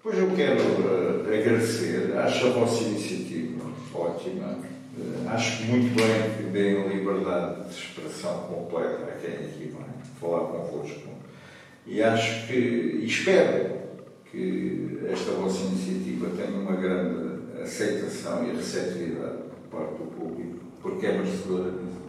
Pois eu quero uh, agradecer, acho a vossa iniciativa ótima, uh, acho muito bem que deem liberdade de expressão completa a quem aqui vai falar convosco. E acho que, e espero que esta vossa iniciativa tenha uma grande aceitação e receptividade por parte do público, porque é merecedora disso.